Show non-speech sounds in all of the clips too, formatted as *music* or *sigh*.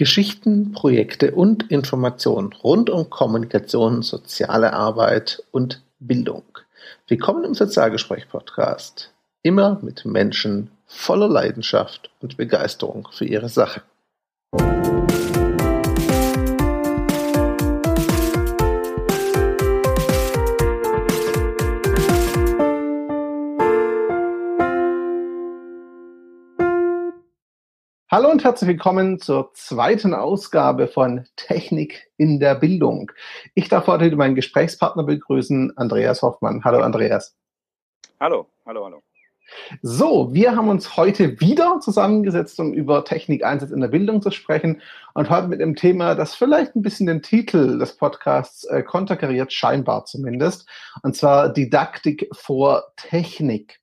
Geschichten, Projekte und Informationen rund um Kommunikation, soziale Arbeit und Bildung. Willkommen im Sozialgespräch-Podcast. Immer mit Menschen voller Leidenschaft und Begeisterung für ihre Sache. Hallo und herzlich willkommen zur zweiten Ausgabe von Technik in der Bildung. Ich darf heute meinen Gesprächspartner begrüßen, Andreas Hoffmann. Hallo Andreas. Hallo, hallo, hallo. So, wir haben uns heute wieder zusammengesetzt, um über Technikeinsatz in der Bildung zu sprechen und heute mit einem Thema, das vielleicht ein bisschen den Titel des Podcasts äh, konterkariert, scheinbar zumindest, und zwar Didaktik vor Technik.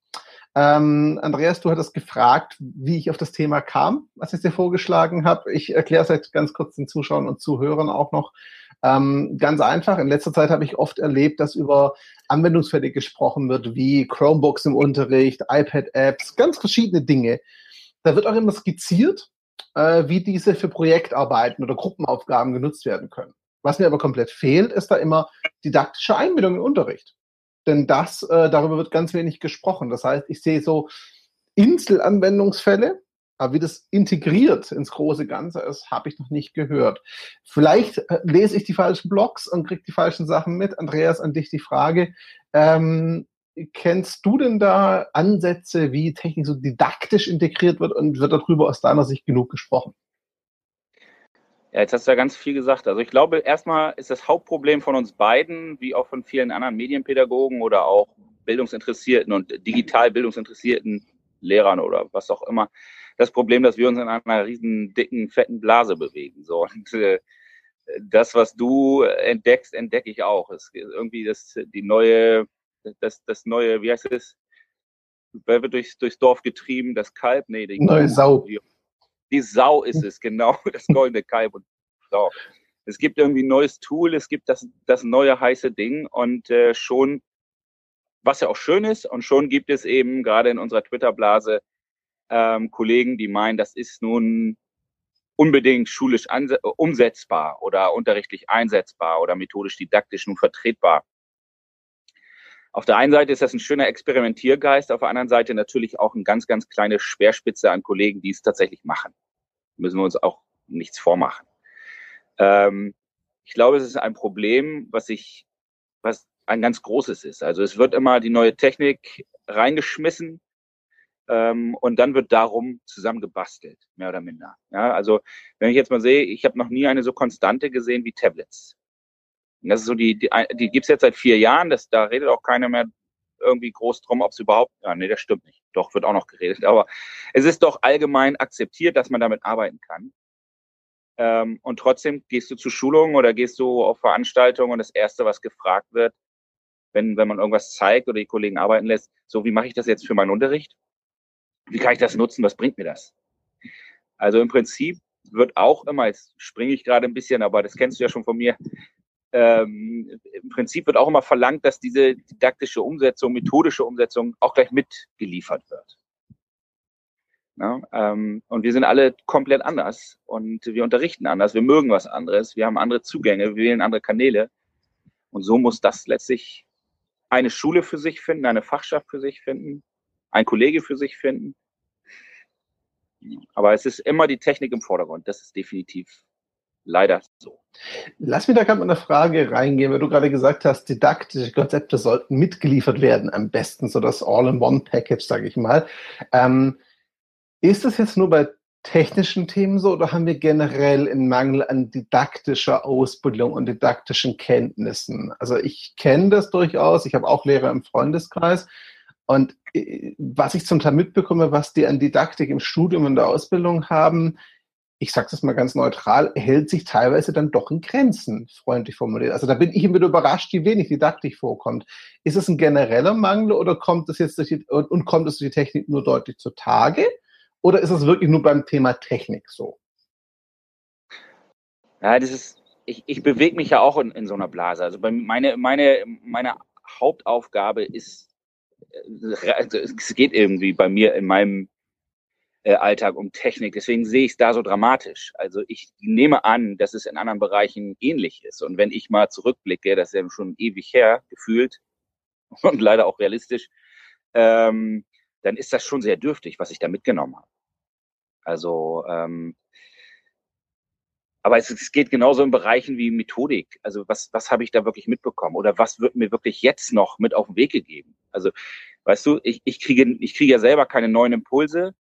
Ähm, Andreas, du hattest gefragt, wie ich auf das Thema kam, was ich dir vorgeschlagen habe. Ich erkläre es jetzt ganz kurz den Zuschauern und Zuhörern auch noch. Ähm, ganz einfach, in letzter Zeit habe ich oft erlebt, dass über Anwendungsfälle gesprochen wird, wie Chromebooks im Unterricht, iPad-Apps, ganz verschiedene Dinge. Da wird auch immer skizziert, äh, wie diese für Projektarbeiten oder Gruppenaufgaben genutzt werden können. Was mir aber komplett fehlt, ist da immer didaktische Einbindung im Unterricht denn das, äh, darüber wird ganz wenig gesprochen. Das heißt, ich sehe so Inselanwendungsfälle, aber wie das integriert ins große Ganze ist, habe ich noch nicht gehört. Vielleicht äh, lese ich die falschen Blogs und kriege die falschen Sachen mit. Andreas, an dich die Frage. Ähm, kennst du denn da Ansätze, wie Technik so didaktisch integriert wird und wird darüber aus deiner Sicht genug gesprochen? Ja, jetzt hast du ja ganz viel gesagt. Also ich glaube, erstmal ist das Hauptproblem von uns beiden, wie auch von vielen anderen Medienpädagogen oder auch Bildungsinteressierten und digital Bildungsinteressierten Lehrern oder was auch immer, das Problem, dass wir uns in einer riesen dicken, fetten Blase bewegen. So und äh, das, was du entdeckst, entdecke ich auch. Es ist irgendwie das die neue, das das neue, wie heißt es? Wer wird durchs, durchs Dorf getrieben? Das Kalb? Nee, die neue Sau. Die, die Sau ist es, genau, *laughs* das goldene Kalb. Und so. Es gibt irgendwie ein neues Tool, es gibt das, das neue heiße Ding und äh, schon, was ja auch schön ist, und schon gibt es eben gerade in unserer Twitter-Blase ähm, Kollegen, die meinen, das ist nun unbedingt schulisch umsetzbar oder unterrichtlich einsetzbar oder methodisch didaktisch nun vertretbar. Auf der einen Seite ist das ein schöner Experimentiergeist, auf der anderen Seite natürlich auch eine ganz, ganz kleine Speerspitze an Kollegen, die es tatsächlich machen. Müssen wir uns auch nichts vormachen. Ähm, ich glaube, es ist ein Problem, was ich, was ein ganz großes ist. Also es wird immer die neue Technik reingeschmissen ähm, und dann wird darum zusammengebastelt, mehr oder minder. Ja, also wenn ich jetzt mal sehe, ich habe noch nie eine so konstante gesehen wie Tablets. Das ist so die, die, die gibt's jetzt seit vier Jahren, das, da redet auch keiner mehr irgendwie groß drum, ob es überhaupt, ja, nee, das stimmt nicht. Doch, wird auch noch geredet. Aber es ist doch allgemein akzeptiert, dass man damit arbeiten kann. Ähm, und trotzdem gehst du zu Schulungen oder gehst du auf Veranstaltungen und das Erste, was gefragt wird, wenn, wenn man irgendwas zeigt oder die Kollegen arbeiten lässt, so, wie mache ich das jetzt für meinen Unterricht? Wie kann ich das nutzen? Was bringt mir das? Also im Prinzip wird auch immer, jetzt springe ich gerade ein bisschen, aber das kennst du ja schon von mir, ähm, im Prinzip wird auch immer verlangt, dass diese didaktische Umsetzung, methodische Umsetzung auch gleich mitgeliefert wird. Ja, ähm, und wir sind alle komplett anders und wir unterrichten anders, wir mögen was anderes, wir haben andere Zugänge, wir wählen andere Kanäle. Und so muss das letztlich eine Schule für sich finden, eine Fachschaft für sich finden, ein Kollege für sich finden. Aber es ist immer die Technik im Vordergrund, das ist definitiv leider so. Lass mich da gerade mal eine Frage reingehen, weil du gerade gesagt hast, didaktische Konzepte sollten mitgeliefert werden, am besten so das All-in-One-Package, sage ich mal. Ähm, ist das jetzt nur bei technischen Themen so oder haben wir generell einen Mangel an didaktischer Ausbildung und didaktischen Kenntnissen? Also ich kenne das durchaus, ich habe auch Lehrer im Freundeskreis und äh, was ich zum Teil mitbekomme, was die an Didaktik im Studium und der Ausbildung haben, ich sage das mal ganz neutral, hält sich teilweise dann doch in Grenzen, freundlich formuliert. Also da bin ich immer überrascht, wie wenig Didaktik vorkommt. Ist es ein genereller Mangel oder kommt es jetzt durch die, und kommt es durch die Technik nur deutlich zutage? Oder ist es wirklich nur beim Thema Technik so? Ja, das ist, ich, ich bewege mich ja auch in, in so einer Blase. Also bei meine, meine, meine Hauptaufgabe ist, äh, es geht irgendwie bei mir in meinem Alltag um Technik. Deswegen sehe ich es da so dramatisch. Also ich nehme an, dass es in anderen Bereichen ähnlich ist. Und wenn ich mal zurückblicke, das ist ja schon ewig her, gefühlt *laughs* und leider auch realistisch, ähm, dann ist das schon sehr dürftig, was ich da mitgenommen habe. Also, ähm, aber es, es, geht genauso in Bereichen wie Methodik. Also was, was habe ich da wirklich mitbekommen? Oder was wird mir wirklich jetzt noch mit auf den Weg gegeben? Also, weißt du, ich, ich kriege, ich kriege ja selber keine neuen Impulse,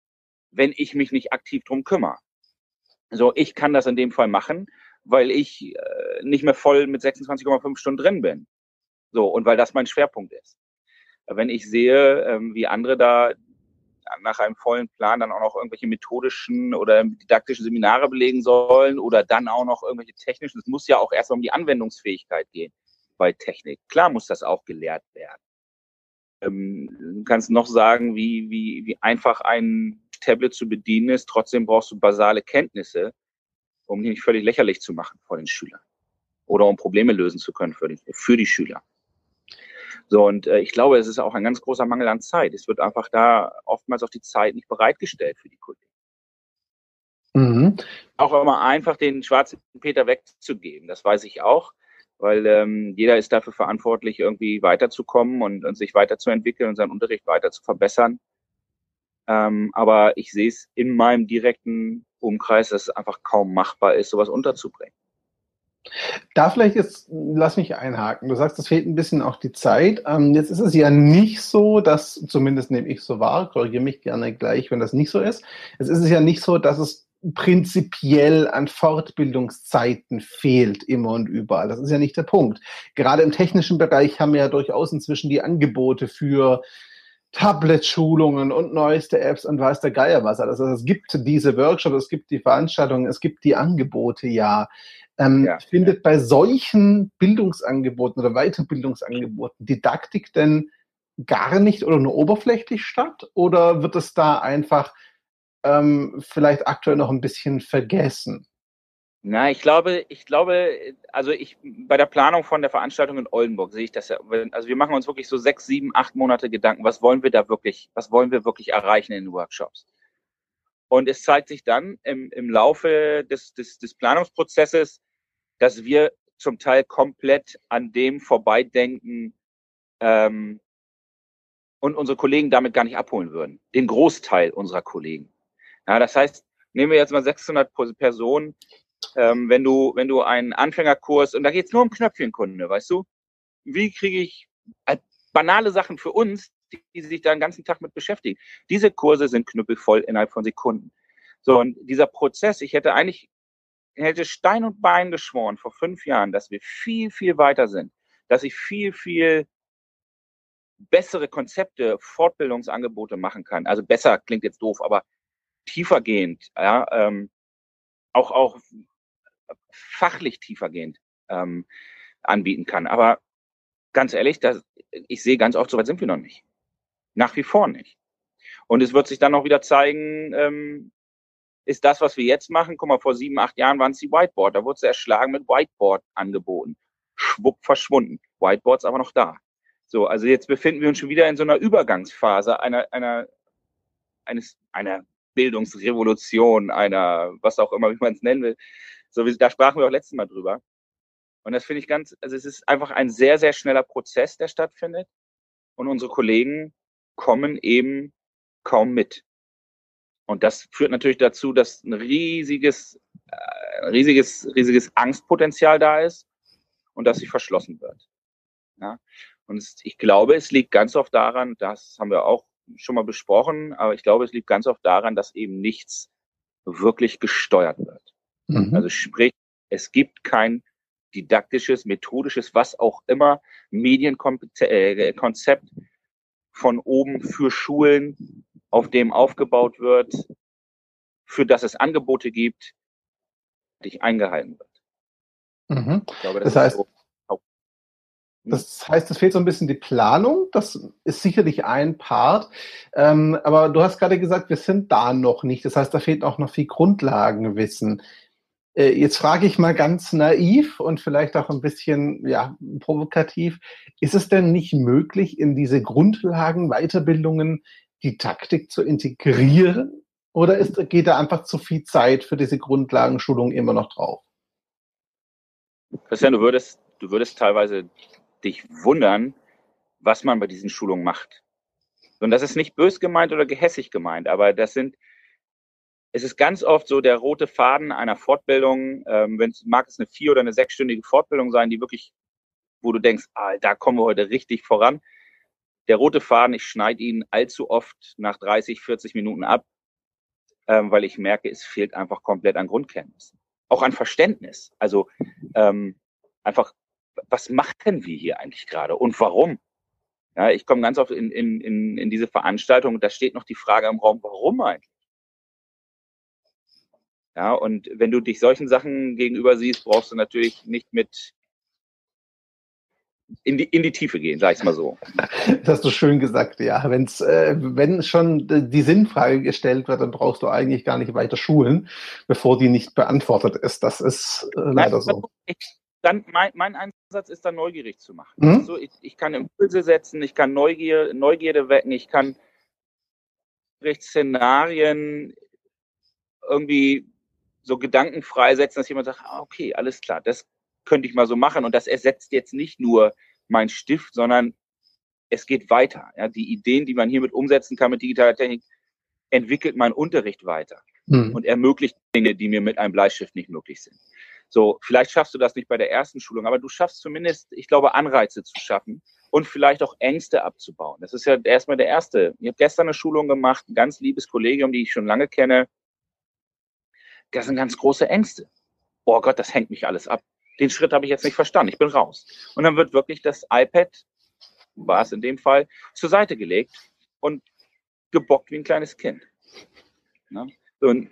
wenn ich mich nicht aktiv drum kümmere. So, ich kann das in dem Fall machen, weil ich äh, nicht mehr voll mit 26,5 Stunden drin bin. So, und weil das mein Schwerpunkt ist. Wenn ich sehe, ähm, wie andere da nach einem vollen Plan dann auch noch irgendwelche methodischen oder didaktischen Seminare belegen sollen oder dann auch noch irgendwelche technischen, es muss ja auch erstmal um die Anwendungsfähigkeit gehen bei Technik. Klar muss das auch gelehrt werden. Ähm, du kannst noch sagen, wie, wie, wie einfach ein Tablet zu bedienen ist. Trotzdem brauchst du basale Kenntnisse, um die nicht völlig lächerlich zu machen vor den Schülern. Oder um Probleme lösen zu können für die, für die Schüler. So, und äh, ich glaube, es ist auch ein ganz großer Mangel an Zeit. Es wird einfach da oftmals auch die Zeit nicht bereitgestellt für die Kollegen. Mhm. Auch immer einfach den schwarzen Peter wegzugeben, das weiß ich auch weil ähm, jeder ist dafür verantwortlich, irgendwie weiterzukommen und, und sich weiterzuentwickeln und seinen Unterricht weiter zu verbessern. Ähm, aber ich sehe es in meinem direkten Umkreis, dass es einfach kaum machbar ist, sowas unterzubringen. Da vielleicht jetzt, lass mich einhaken. Du sagst, es fehlt ein bisschen auch die Zeit. Ähm, jetzt ist es ja nicht so, dass, zumindest nehme ich so wahr, korrigiere mich gerne gleich, wenn das nicht so ist. Es ist ja nicht so, dass es prinzipiell an Fortbildungszeiten fehlt immer und überall. Das ist ja nicht der Punkt. Gerade im technischen Bereich haben wir ja durchaus inzwischen die Angebote für Tablet-Schulungen und neueste Apps und weiß der Geier was. Also es gibt diese Workshops, es gibt die Veranstaltungen, es gibt die Angebote, ja. Ähm, ja. Findet bei solchen Bildungsangeboten oder Weiterbildungsangeboten Didaktik denn gar nicht oder nur oberflächlich statt? Oder wird es da einfach ähm, vielleicht aktuell noch ein bisschen vergessen? Na, ich glaube, ich glaube, also ich bei der Planung von der Veranstaltung in Oldenburg sehe ich das ja. Also wir machen uns wirklich so sechs, sieben, acht Monate Gedanken, was wollen wir da wirklich, was wollen wir wirklich erreichen in den Workshops? Und es zeigt sich dann im, im Laufe des, des, des Planungsprozesses, dass wir zum Teil komplett an dem vorbeidenken ähm, und unsere Kollegen damit gar nicht abholen würden. Den Großteil unserer Kollegen. Ja, das heißt, nehmen wir jetzt mal 600 Personen, ähm, wenn du, wenn du einen Anfängerkurs, und da geht es nur um Knöpfchenkunde, weißt du? Wie kriege ich äh, banale Sachen für uns, die, die sich da den ganzen Tag mit beschäftigen? Diese Kurse sind knüppelvoll innerhalb von Sekunden. So, und dieser Prozess, ich hätte eigentlich, hätte Stein und Bein geschworen vor fünf Jahren, dass wir viel, viel weiter sind, dass ich viel, viel bessere Konzepte, Fortbildungsangebote machen kann. Also besser klingt jetzt doof, aber tiefergehend, ja, ähm, auch, auch fachlich tiefergehend ähm, anbieten kann. Aber ganz ehrlich, das, ich sehe ganz oft, so weit sind wir noch nicht. Nach wie vor nicht. Und es wird sich dann auch wieder zeigen, ähm, ist das, was wir jetzt machen, guck mal, vor sieben, acht Jahren waren es die Whiteboard, da wurde es erschlagen mit Whiteboard angeboten. Schwupp verschwunden. Whiteboards aber noch da. So, also jetzt befinden wir uns schon wieder in so einer Übergangsphase einer, einer, eines, einer Bildungsrevolution, einer, was auch immer, wie man es nennen will. So wie, da sprachen wir auch letztes Mal drüber. Und das finde ich ganz, also es ist einfach ein sehr, sehr schneller Prozess, der stattfindet. Und unsere Kollegen kommen eben kaum mit. Und das führt natürlich dazu, dass ein riesiges, äh, riesiges, riesiges Angstpotenzial da ist und dass sie verschlossen wird. Ja? Und es, ich glaube, es liegt ganz oft daran, das haben wir auch schon mal besprochen, aber ich glaube, es liegt ganz oft daran, dass eben nichts wirklich gesteuert wird. Mhm. Also sprich, es gibt kein didaktisches, methodisches, was auch immer, Medienkonzept äh, von oben für Schulen, auf dem aufgebaut wird, für das es Angebote gibt, die eingehalten wird. Mhm. Glaube, das, das heißt, so das heißt, es fehlt so ein bisschen die Planung. Das ist sicherlich ein Part. Ähm, aber du hast gerade gesagt, wir sind da noch nicht. Das heißt, da fehlt auch noch viel Grundlagenwissen. Äh, jetzt frage ich mal ganz naiv und vielleicht auch ein bisschen ja, provokativ. Ist es denn nicht möglich, in diese Grundlagen, Weiterbildungen die Taktik zu integrieren? Oder ist, geht da einfach zu viel Zeit für diese Grundlagenschulung immer noch drauf? Christian, du würdest, du würdest teilweise dich wundern, was man bei diesen Schulungen macht. Und das ist nicht bös gemeint oder gehässig gemeint, aber das sind, es ist ganz oft so der rote Faden einer Fortbildung, ähm, wenn es mag es eine vier- oder eine sechsstündige Fortbildung sein, die wirklich, wo du denkst, ah, da kommen wir heute richtig voran. Der rote Faden, ich schneide ihn allzu oft nach 30, 40 Minuten ab, ähm, weil ich merke, es fehlt einfach komplett an Grundkenntnissen. Auch an Verständnis. Also ähm, einfach, was machen wir hier eigentlich gerade und warum? Ja, ich komme ganz oft in, in, in, in diese Veranstaltung und da steht noch die Frage im Raum, warum eigentlich? Ja, und wenn du dich solchen Sachen gegenüber siehst, brauchst du natürlich nicht mit in die, in die Tiefe gehen, sag ich mal so. Das hast du schön gesagt, ja. Wenn's, äh, wenn schon die Sinnfrage gestellt wird, dann brauchst du eigentlich gar nicht weiter schulen, bevor die nicht beantwortet ist. Das ist äh, leider so. Ich, dann mein, mein Einsatz ist dann neugierig zu machen. Mhm. Also ich, ich kann Impulse setzen, ich kann Neugier, Neugierde wecken, ich kann Szenarien irgendwie so Gedanken freisetzen, dass jemand sagt, ah, okay, alles klar, das könnte ich mal so machen. Und das ersetzt jetzt nicht nur mein Stift, sondern es geht weiter. Ja, die Ideen, die man hiermit umsetzen kann mit digitaler Technik, entwickelt mein Unterricht weiter mhm. und ermöglicht Dinge, die mir mit einem Bleistift nicht möglich sind. So, vielleicht schaffst du das nicht bei der ersten Schulung, aber du schaffst zumindest, ich glaube, Anreize zu schaffen und vielleicht auch Ängste abzubauen. Das ist ja erstmal der erste. Ich habe gestern eine Schulung gemacht, ein ganz liebes Kollegium, die ich schon lange kenne. Das sind ganz große Ängste. Oh Gott, das hängt mich alles ab. Den Schritt habe ich jetzt nicht verstanden. Ich bin raus. Und dann wird wirklich das iPad, war es in dem Fall, zur Seite gelegt und gebockt wie ein kleines Kind. Ne? Und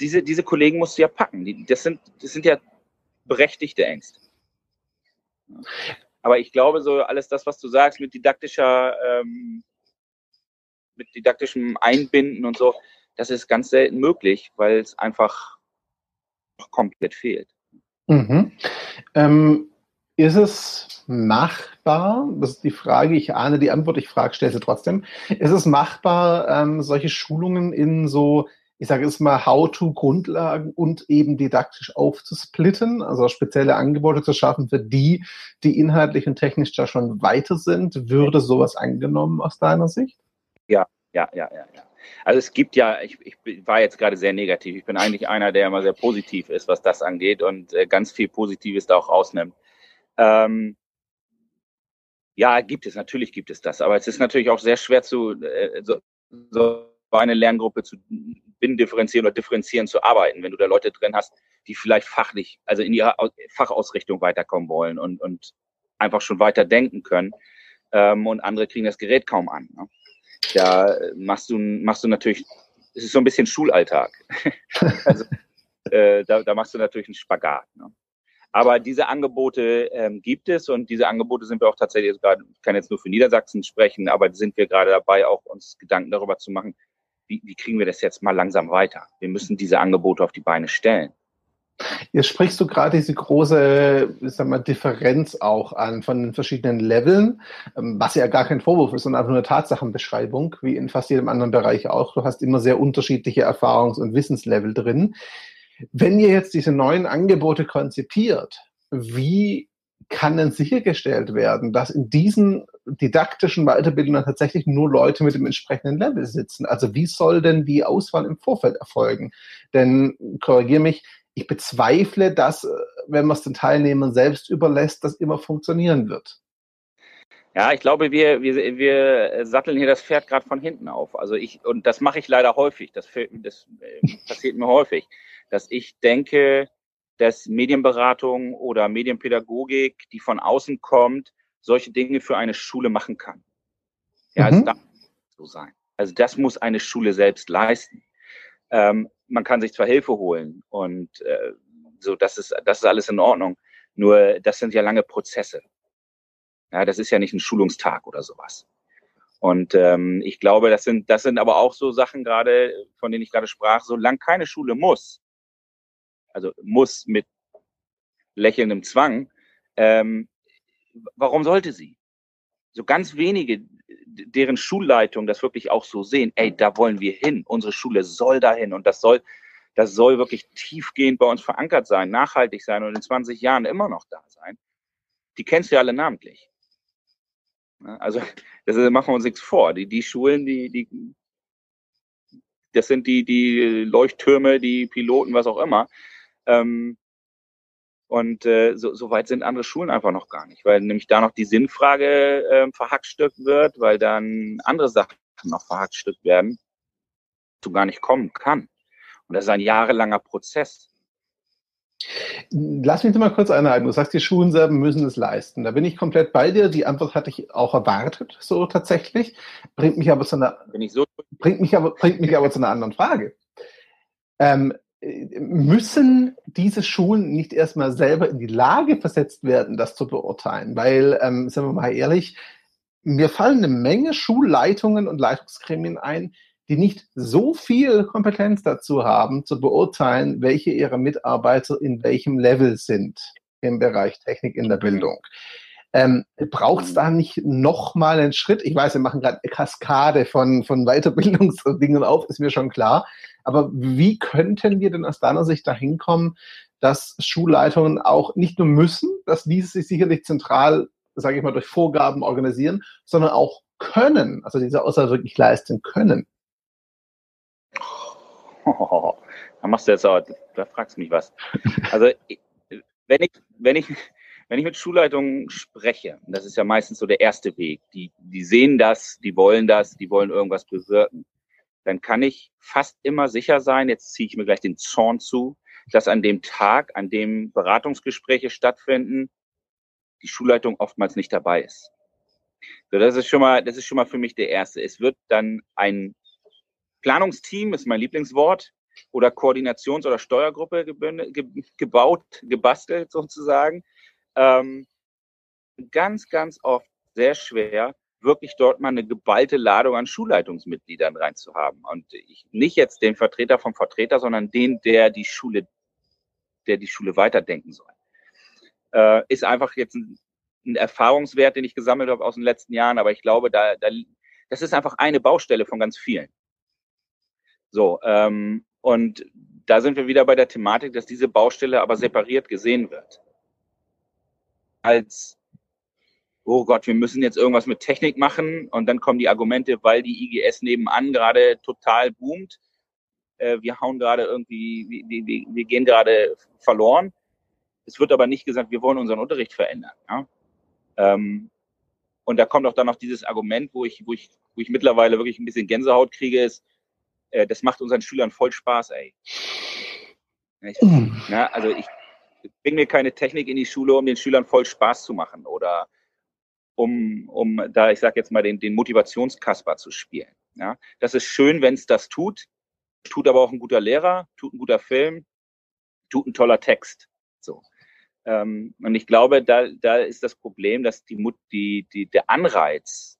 diese, diese Kollegen musst du ja packen. das, sind, das sind ja berechtigte Ängste. Aber ich glaube, so alles das, was du sagst, mit didaktischer, ähm, mit didaktischem Einbinden und so, das ist ganz selten möglich, weil es einfach komplett fehlt. Mhm. Ähm, ist es machbar, das ist die Frage, ich ahne die Antwort, ich frage, stelle sie trotzdem, ist es machbar, ähm, solche Schulungen in so ich sage jetzt mal, How-to-Grundlagen und eben didaktisch aufzusplitten, also spezielle Angebote zu schaffen für die, die inhaltlich und technisch da schon weiter sind. Würde sowas angenommen aus deiner Sicht? Ja, ja, ja, ja, ja. Also es gibt ja, ich, ich war jetzt gerade sehr negativ. Ich bin eigentlich einer, der immer sehr positiv ist, was das angeht und äh, ganz viel Positives da auch rausnimmt. Ähm, ja, gibt es, natürlich gibt es das, aber es ist natürlich auch sehr schwer zu äh, so, so eine Lerngruppe zu binnendifferenzieren oder differenzieren zu arbeiten, wenn du da Leute drin hast, die vielleicht fachlich, also in ihrer Fachausrichtung weiterkommen wollen und, und einfach schon weiter denken können. Ähm, und andere kriegen das Gerät kaum an. Ne? Da machst du, machst du natürlich, es ist so ein bisschen Schulalltag. *laughs* also, äh, da, da machst du natürlich einen Spagat. Ne? Aber diese Angebote ähm, gibt es und diese Angebote sind wir auch tatsächlich gerade, ich kann jetzt nur für Niedersachsen sprechen, aber sind wir gerade dabei, auch uns Gedanken darüber zu machen, wie, wie kriegen wir das jetzt mal langsam weiter? Wir müssen diese Angebote auf die Beine stellen. Jetzt sprichst du gerade diese große sag mal, Differenz auch an von den verschiedenen Leveln, ähm, was ja gar kein Vorwurf ist, sondern einfach nur eine Tatsachenbeschreibung, wie in fast jedem anderen Bereich auch. Du hast immer sehr unterschiedliche Erfahrungs- und Wissenslevel drin. Wenn ihr jetzt diese neuen Angebote konzipiert, wie kann denn sichergestellt werden, dass in diesen didaktischen Weiterbildungen tatsächlich nur Leute mit dem entsprechenden Level sitzen? Also wie soll denn die Auswahl im Vorfeld erfolgen? Denn, korrigiere mich, ich bezweifle, dass, wenn man es den Teilnehmern selbst überlässt, das immer funktionieren wird. Ja, ich glaube, wir, wir, wir satteln hier das Pferd gerade von hinten auf. Also ich, und das mache ich leider häufig, das, das äh, passiert mir häufig, dass ich denke, dass Medienberatung oder Medienpädagogik, die von außen kommt, solche Dinge für eine Schule machen kann. Ja, mhm. es darf so sein. Also das muss eine Schule selbst leisten. Ähm, man kann sich zwar Hilfe holen und äh, so, das ist, das ist alles in Ordnung. Nur das sind ja lange Prozesse. Ja, das ist ja nicht ein Schulungstag oder sowas. Und ähm, ich glaube, das sind, das sind aber auch so Sachen gerade, von denen ich gerade sprach, solange keine Schule muss, also muss mit lächelndem Zwang, ähm, warum sollte sie? So ganz wenige, deren Schulleitung das wirklich auch so sehen, ey, da wollen wir hin, unsere Schule soll dahin und das soll, das soll wirklich tiefgehend bei uns verankert sein, nachhaltig sein und in 20 Jahren immer noch da sein. Die kennst du ja alle namentlich. Also, das machen wir uns nichts vor. Die, die Schulen, die, die, das sind die, die Leuchttürme, die Piloten, was auch immer. Ähm, und äh, so, so weit sind andere Schulen einfach noch gar nicht, weil nämlich da noch die Sinnfrage äh, verhackstückt wird, weil dann andere Sachen noch verhackstückt werden, du gar nicht kommen kann. Und das ist ein jahrelanger Prozess. Lass mich mal kurz einhalten. Du sagst, die Schulen selber müssen es leisten. Da bin ich komplett bei dir. Die Antwort hatte ich auch erwartet, so tatsächlich. Bringt mich aber zu einer, so bringt mich aber, bringt mich aber zu einer anderen Frage. Ähm, müssen diese Schulen nicht erstmal selber in die Lage versetzt werden, das zu beurteilen? Weil, ähm, sagen wir mal ehrlich, mir fallen eine Menge Schulleitungen und Leitungsgremien ein, die nicht so viel Kompetenz dazu haben, zu beurteilen, welche ihrer Mitarbeiter in welchem Level sind im Bereich Technik in der Bildung. Ähm, Braucht es da nicht nochmal einen Schritt? Ich weiß, wir machen gerade eine Kaskade von, von Weiterbildungsdingen auf, ist mir schon klar. Aber wie könnten wir denn aus deiner Sicht dahin kommen, dass Schulleitungen auch nicht nur müssen, dass diese sich sicherlich zentral, sage ich mal, durch Vorgaben organisieren, sondern auch können, also diese Aussage wirklich leisten können? Oh, *laughs* da machst du jetzt auch, da fragst du mich was. Also, wenn ich, wenn ich, wenn ich mit Schulleitungen spreche, das ist ja meistens so der erste Weg, die, die sehen das, die wollen das, die wollen irgendwas bewirken, dann kann ich fast immer sicher sein, jetzt ziehe ich mir gleich den Zorn zu, dass an dem Tag, an dem Beratungsgespräche stattfinden, die Schulleitung oftmals nicht dabei ist. So, das ist schon mal, das ist schon mal für mich der erste. Es wird dann ein Planungsteam, ist mein Lieblingswort, oder Koordinations- oder Steuergruppe gebaut, gebastelt sozusagen. Ähm, ganz, ganz oft sehr schwer, wirklich dort mal eine geballte Ladung an Schulleitungsmitgliedern reinzuhaben. Und ich, nicht jetzt den Vertreter vom Vertreter, sondern den, der die Schule, der die Schule weiterdenken soll. Äh, ist einfach jetzt ein, ein Erfahrungswert, den ich gesammelt habe aus den letzten Jahren, aber ich glaube, da, da, das ist einfach eine Baustelle von ganz vielen. So, ähm, und da sind wir wieder bei der Thematik, dass diese Baustelle aber separiert gesehen wird. Als oh Gott, wir müssen jetzt irgendwas mit Technik machen und dann kommen die Argumente, weil die IGS nebenan gerade total boomt. Äh, wir hauen gerade irgendwie, wir, wir, wir gehen gerade verloren. Es wird aber nicht gesagt, wir wollen unseren Unterricht verändern. Ja? Ähm, und da kommt auch dann noch dieses Argument, wo ich, wo ich, wo ich mittlerweile wirklich ein bisschen Gänsehaut kriege, ist, äh, das macht unseren Schülern voll Spaß, ey. Ich, mm. na, also ich bringe mir keine Technik in die Schule, um den Schülern voll Spaß zu machen oder um, um da, ich sage jetzt mal, den, den Motivationskasper zu spielen. Ja? Das ist schön, wenn es das tut, tut aber auch ein guter Lehrer, tut ein guter Film, tut ein toller Text. So. Ähm, und ich glaube, da, da ist das Problem, dass die, die, die, der Anreiz,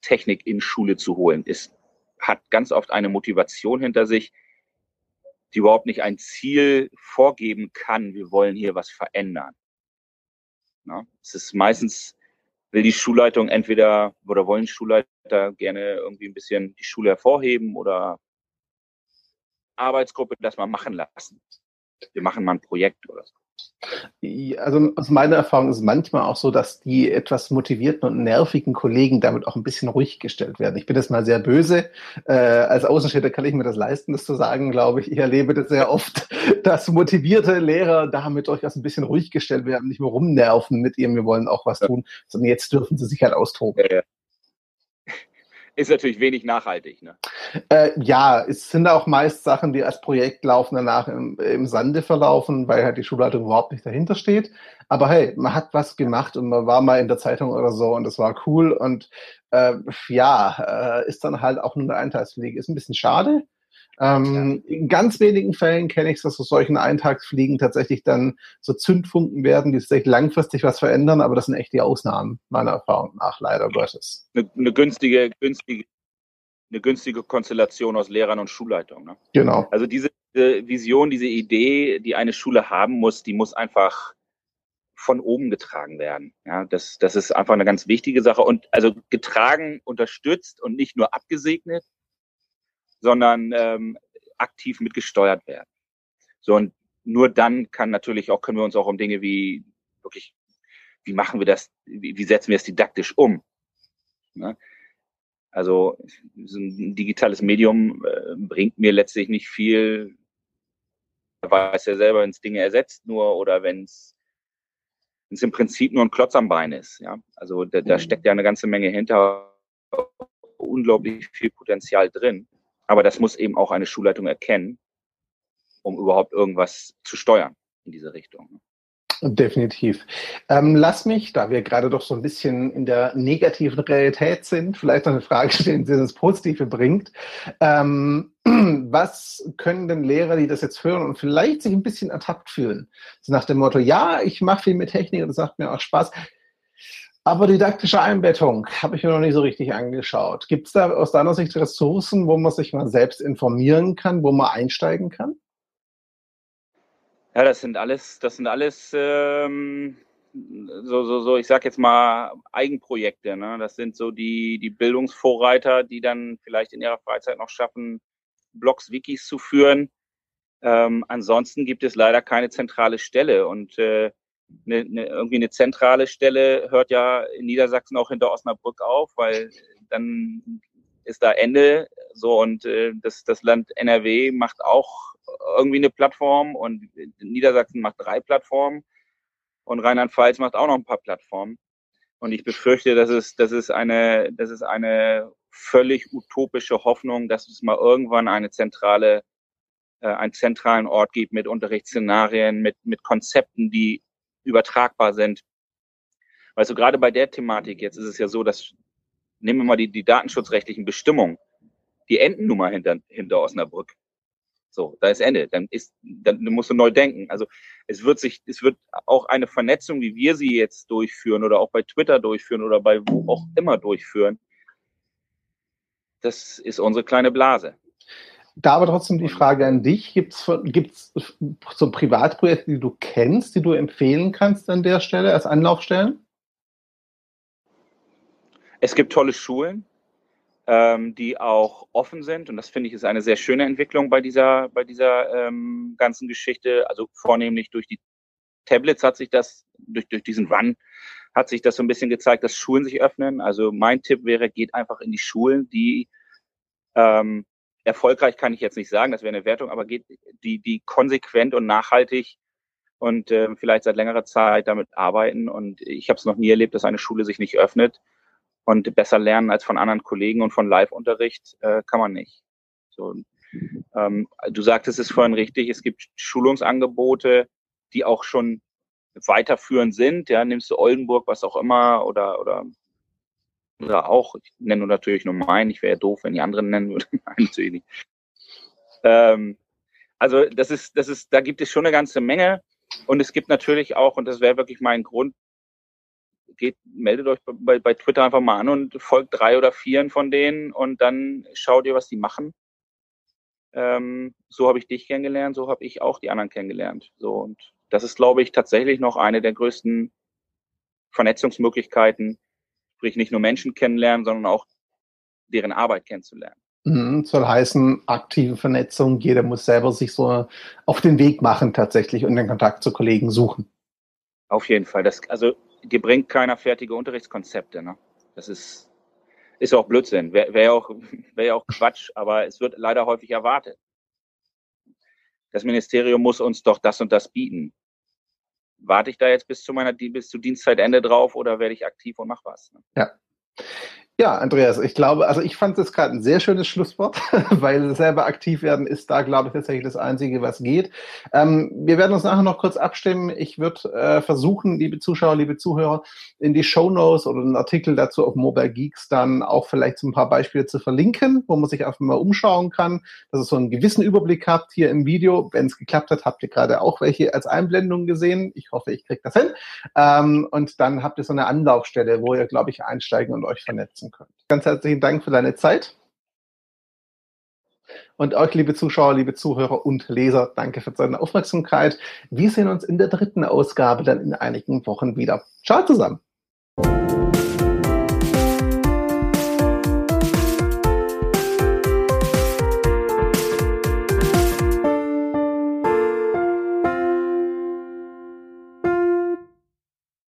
Technik in Schule zu holen, ist, hat ganz oft eine Motivation hinter sich, die überhaupt nicht ein Ziel vorgeben kann, wir wollen hier was verändern. Ja, es ist meistens will die Schulleitung entweder oder wollen Schulleiter gerne irgendwie ein bisschen die Schule hervorheben oder Arbeitsgruppe das mal machen lassen. Wir machen mal ein Projekt oder so. Also aus meiner Erfahrung ist es manchmal auch so, dass die etwas motivierten und nervigen Kollegen damit auch ein bisschen ruhig gestellt werden. Ich bin jetzt mal sehr böse. Äh, als Außenstehender kann ich mir das leisten, das zu sagen, glaube ich. Ich erlebe das sehr oft, *laughs* dass motivierte Lehrer damit durchaus ein bisschen ruhig gestellt werden, nicht mehr rumnerven mit ihrem, wir wollen auch was tun, sondern jetzt dürfen sie sich halt austoben. Ja, ja ist natürlich wenig nachhaltig. Ne? Äh, ja, es sind auch meist Sachen, die als Projekt laufen, danach im, im Sande verlaufen, weil halt die Schulleitung überhaupt nicht dahinter steht. Aber hey, man hat was gemacht und man war mal in der Zeitung oder so und das war cool und äh, ja, äh, ist dann halt auch nur eine Eintagsfliege. Ist ein bisschen schade, ähm, ja. In ganz wenigen Fällen kenne ich es, dass aus solchen Eintagsfliegen tatsächlich dann so Zündfunken werden, die sich langfristig was verändern, aber das sind echt die Ausnahmen, meiner Erfahrung nach, leider Gottes. Eine, eine günstige, günstige, eine günstige Konstellation aus Lehrern und Schulleitung. Ne? Genau. Also diese Vision, diese Idee, die eine Schule haben muss, die muss einfach von oben getragen werden. Ja, das, das ist einfach eine ganz wichtige Sache und also getragen, unterstützt und nicht nur abgesegnet, sondern ähm, aktiv mitgesteuert werden. So und nur dann kann natürlich auch können wir uns auch um Dinge wie wirklich wie machen wir das, wie, wie setzen wir es didaktisch um? Ne? Also so ein digitales Medium äh, bringt mir letztlich nicht viel, weiß ja selber, wenn es Dinge ersetzt nur oder wenn es im Prinzip nur ein Klotz am Bein ist. Ja? Also da, da mhm. steckt ja eine ganze Menge hinter, unglaublich viel Potenzial drin. Aber das muss eben auch eine Schulleitung erkennen, um überhaupt irgendwas zu steuern in diese Richtung. Ne? Definitiv. Ähm, lass mich, da wir gerade doch so ein bisschen in der negativen Realität sind, vielleicht noch eine Frage stellen, die das Positive bringt. Ähm, *clears throat* was können denn Lehrer, die das jetzt hören und vielleicht sich ein bisschen ertappt fühlen? So nach dem Motto, ja, ich mache viel mit Technik und das macht mir auch Spaß. Aber didaktische Einbettung habe ich mir noch nicht so richtig angeschaut. Gibt es da aus deiner Sicht Ressourcen, wo man sich mal selbst informieren kann, wo man einsteigen kann? Ja, das sind alles, das sind alles ähm, so, so, so, ich sag jetzt mal Eigenprojekte. Ne? Das sind so die, die Bildungsvorreiter, die dann vielleicht in ihrer Freizeit noch schaffen, Blogs, Wikis zu führen. Ähm, ansonsten gibt es leider keine zentrale Stelle und äh, ne, ne, irgendwie eine zentrale Stelle hört ja in Niedersachsen auch hinter Osnabrück auf, weil dann ist da Ende so und äh, das, das Land NRW macht auch irgendwie eine Plattform und Niedersachsen macht drei Plattformen und Rheinland-Pfalz macht auch noch ein paar Plattformen. Und ich befürchte, das ist, das ist eine, das ist eine völlig utopische Hoffnung, dass es mal irgendwann eine zentrale, äh, einen zentralen Ort gibt mit Unterrichtsszenarien, mit, mit Konzepten, die übertragbar sind. Weißt du, gerade bei der Thematik jetzt ist es ja so, dass, nehmen wir mal die, die datenschutzrechtlichen Bestimmungen, die enden nun mal hinter, hinter Osnabrück. So, da ist Ende. Dann ist, dann musst du neu denken. Also es wird sich, es wird auch eine Vernetzung, wie wir sie jetzt durchführen oder auch bei Twitter durchführen oder bei wo auch immer durchführen. Das ist unsere kleine Blase. Da aber trotzdem die Frage an dich, gibt es so Privatprojekte, die du kennst, die du empfehlen kannst an der Stelle als Anlaufstellen? Es gibt tolle Schulen, ähm, die auch offen sind. Und das finde ich ist eine sehr schöne Entwicklung bei dieser, bei dieser ähm, ganzen Geschichte. Also vornehmlich durch die Tablets hat sich das, durch, durch diesen Run hat sich das so ein bisschen gezeigt, dass Schulen sich öffnen. Also mein Tipp wäre, geht einfach in die Schulen, die ähm, erfolgreich kann ich jetzt nicht sagen, das wäre eine Wertung, aber geht die, die konsequent und nachhaltig und äh, vielleicht seit längerer Zeit damit arbeiten. Und ich habe es noch nie erlebt, dass eine Schule sich nicht öffnet und besser lernen als von anderen Kollegen und von Live-Unterricht äh, kann man nicht. So, ähm, du sagtest es vorhin richtig, es gibt Schulungsangebote, die auch schon weiterführend sind. Ja, nimmst du Oldenburg, was auch immer, oder, oder, auch, ich nenne natürlich nur meinen, ich wäre ja doof, wenn die anderen nennen würden. *laughs* Nein, natürlich nicht. Ähm, also das ist, das ist, da gibt es schon eine ganze Menge. Und es gibt natürlich auch, und das wäre wirklich mein Grund, geht, meldet euch bei, bei Twitter einfach mal an und folgt drei oder vieren von denen und dann schaut ihr, was die machen. Ähm, so habe ich dich kennengelernt, so habe ich auch die anderen kennengelernt. So und das ist, glaube ich, tatsächlich noch eine der größten Vernetzungsmöglichkeiten, sprich nicht nur Menschen kennenlernen, sondern auch deren Arbeit kennenzulernen. Mhm, soll heißen, aktive Vernetzung, jeder muss selber sich so auf den Weg machen tatsächlich und den Kontakt zu Kollegen suchen. Auf jeden Fall. Das, also dir bringt keiner fertige Unterrichtskonzepte. Ne? Das ist, ist auch Blödsinn. Wäre wär auch, *laughs* wär auch Quatsch, aber es wird leider häufig erwartet. Das Ministerium muss uns doch das und das bieten. Warte ich da jetzt bis zu meiner bis zu Dienstzeitende drauf oder werde ich aktiv und mach was? Ne? Ja. Ja, Andreas, ich glaube, also ich fand das gerade ein sehr schönes Schlusswort, *laughs* weil selber aktiv werden ist da, glaube ich, tatsächlich das Einzige, was geht. Ähm, wir werden uns nachher noch kurz abstimmen. Ich würde äh, versuchen, liebe Zuschauer, liebe Zuhörer, in die Show Notes oder einen Artikel dazu auf Mobile Geeks dann auch vielleicht so ein paar Beispiele zu verlinken, wo man sich einfach mal umschauen kann, dass ihr so einen gewissen Überblick habt hier im Video. Wenn es geklappt hat, habt ihr gerade auch welche als Einblendung gesehen. Ich hoffe, ich kriege das hin. Ähm, und dann habt ihr so eine Anlaufstelle, wo ihr, glaube ich, einsteigen und euch vernetzen nutzen könnt. Ganz herzlichen Dank für deine Zeit. Und euch, liebe Zuschauer, liebe Zuhörer und Leser, danke für eure Aufmerksamkeit. Wir sehen uns in der dritten Ausgabe dann in einigen Wochen wieder. Ciao zusammen.